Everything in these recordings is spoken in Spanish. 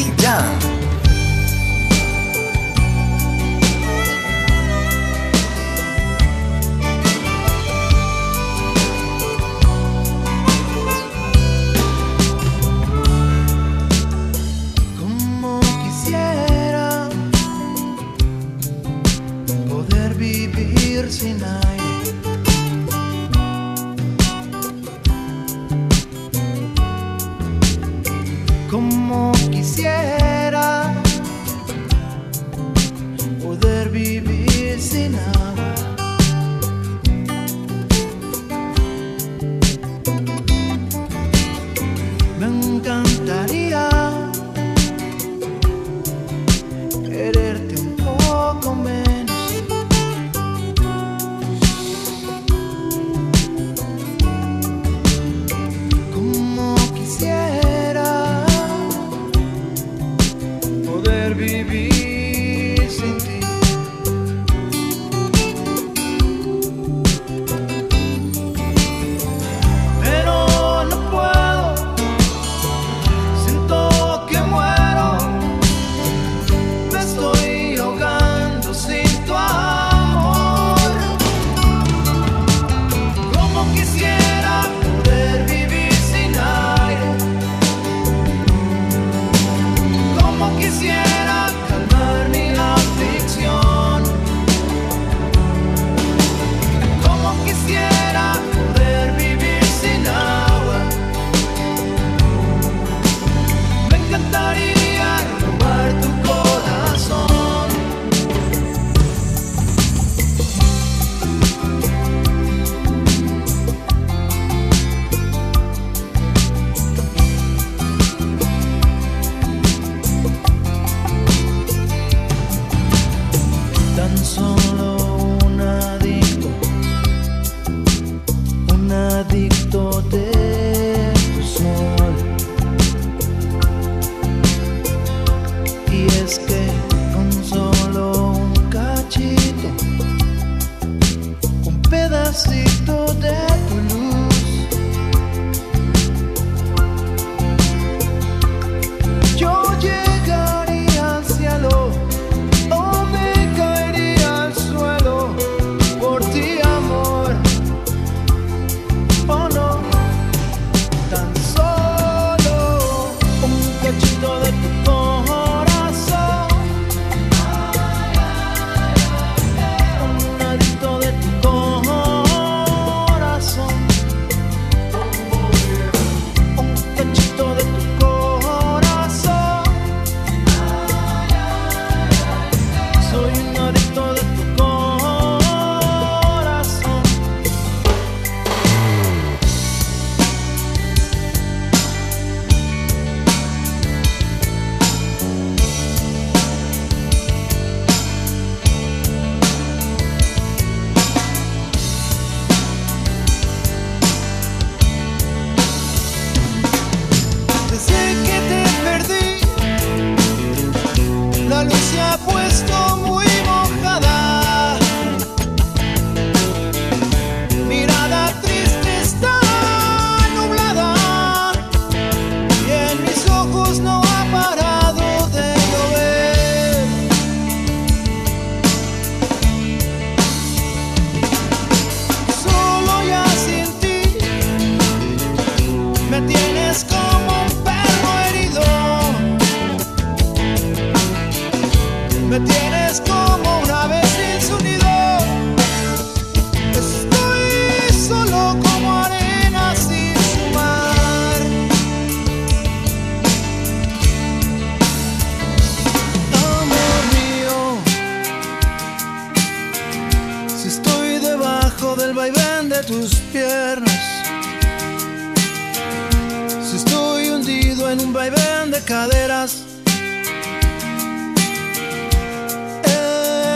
Bem.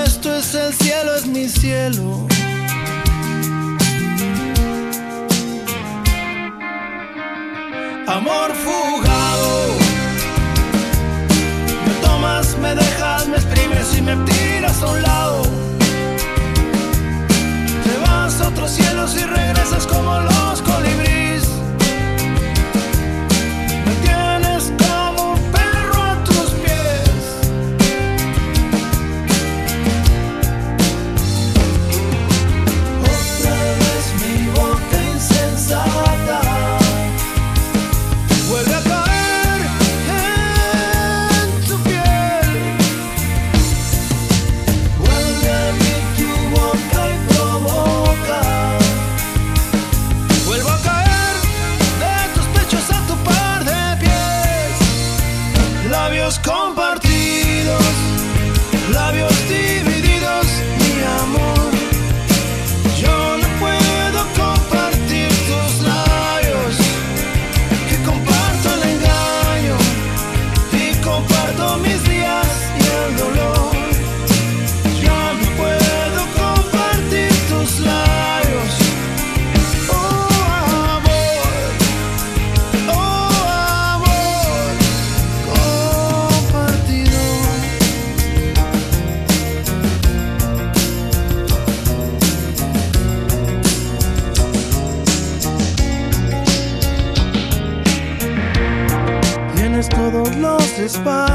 Esto es el cielo, es mi cielo. Amor fugado, me tomas, me dejas, me exprimes y me tiras a un lado. Te vas a otros cielos y regresas como los colibríes. spot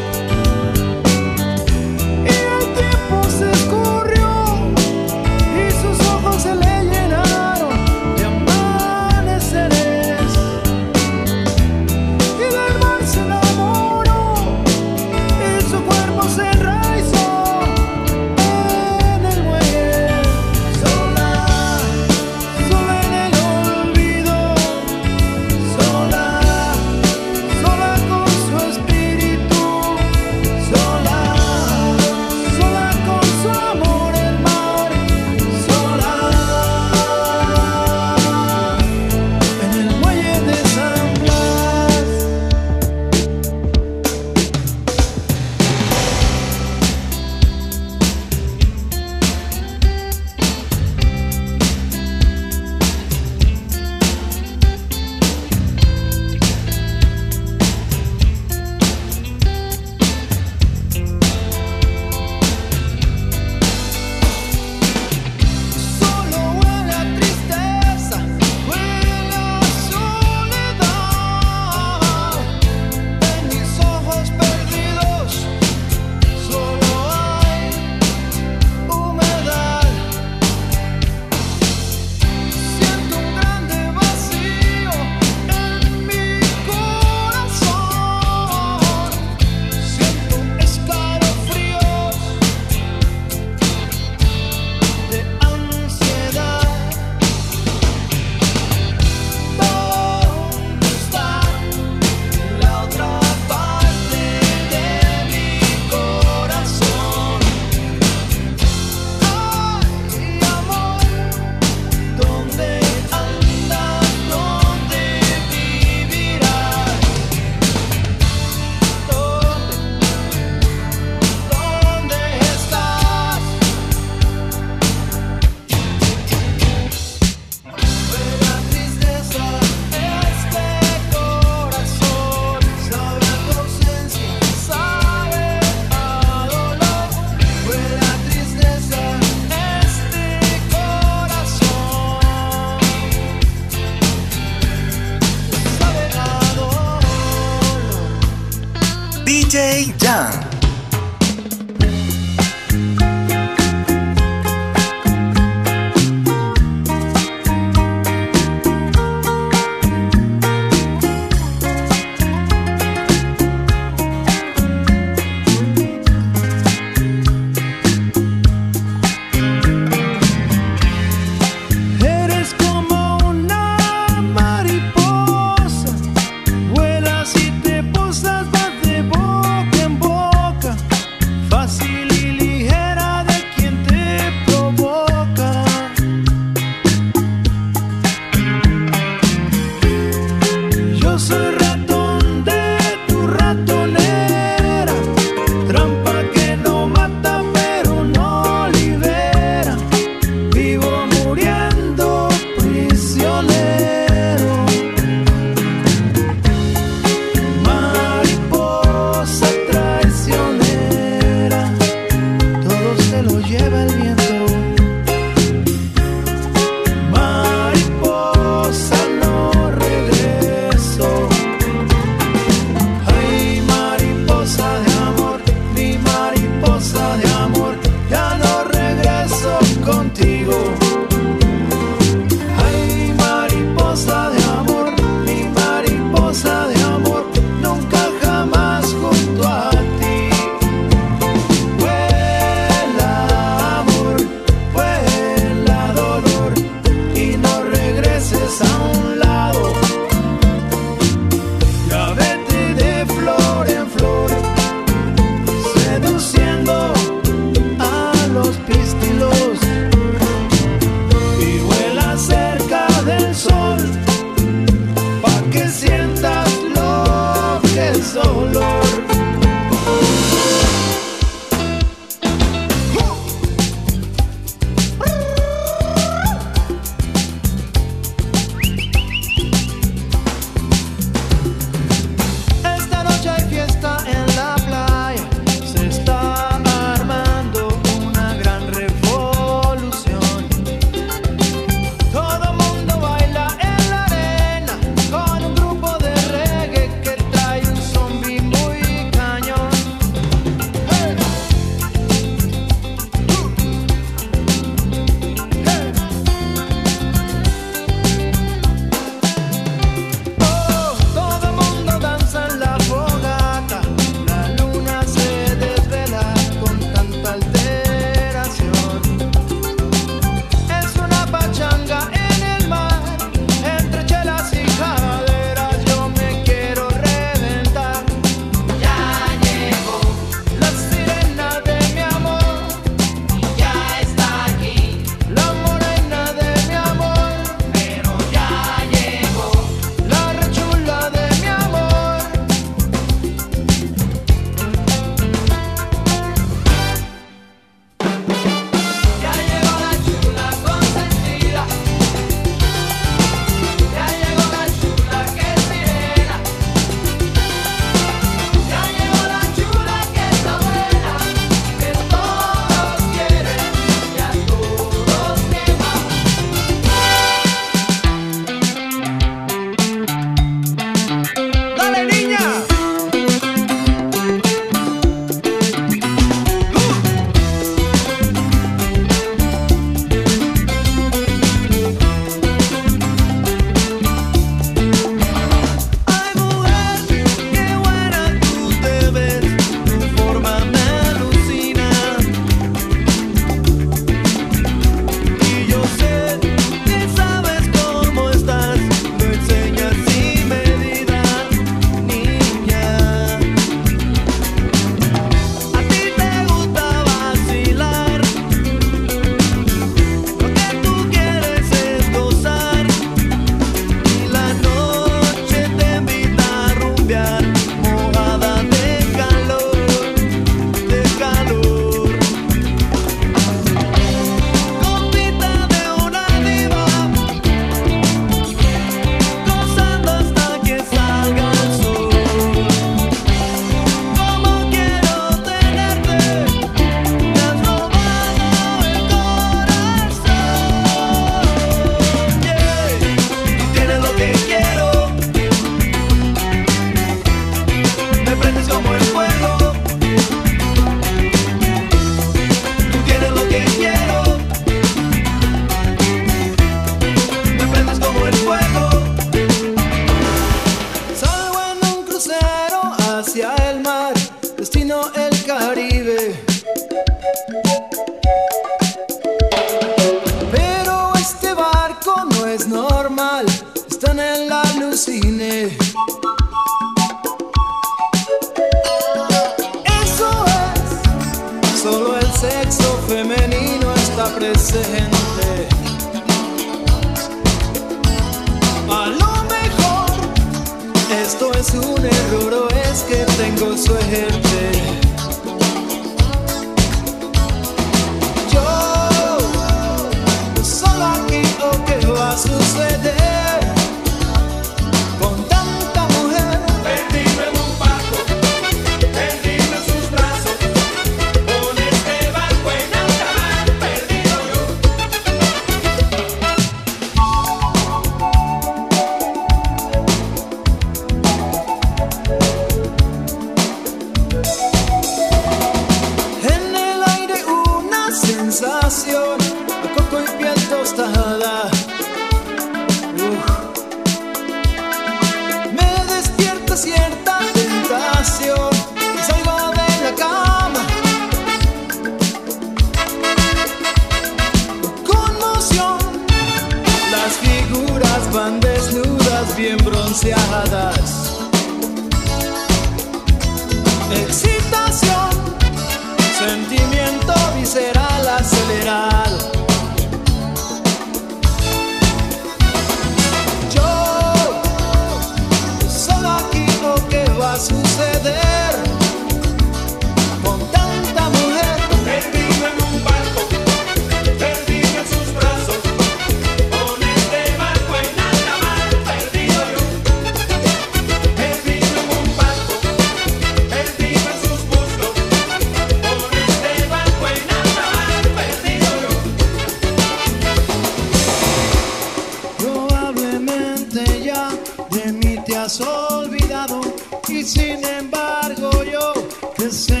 te seguiré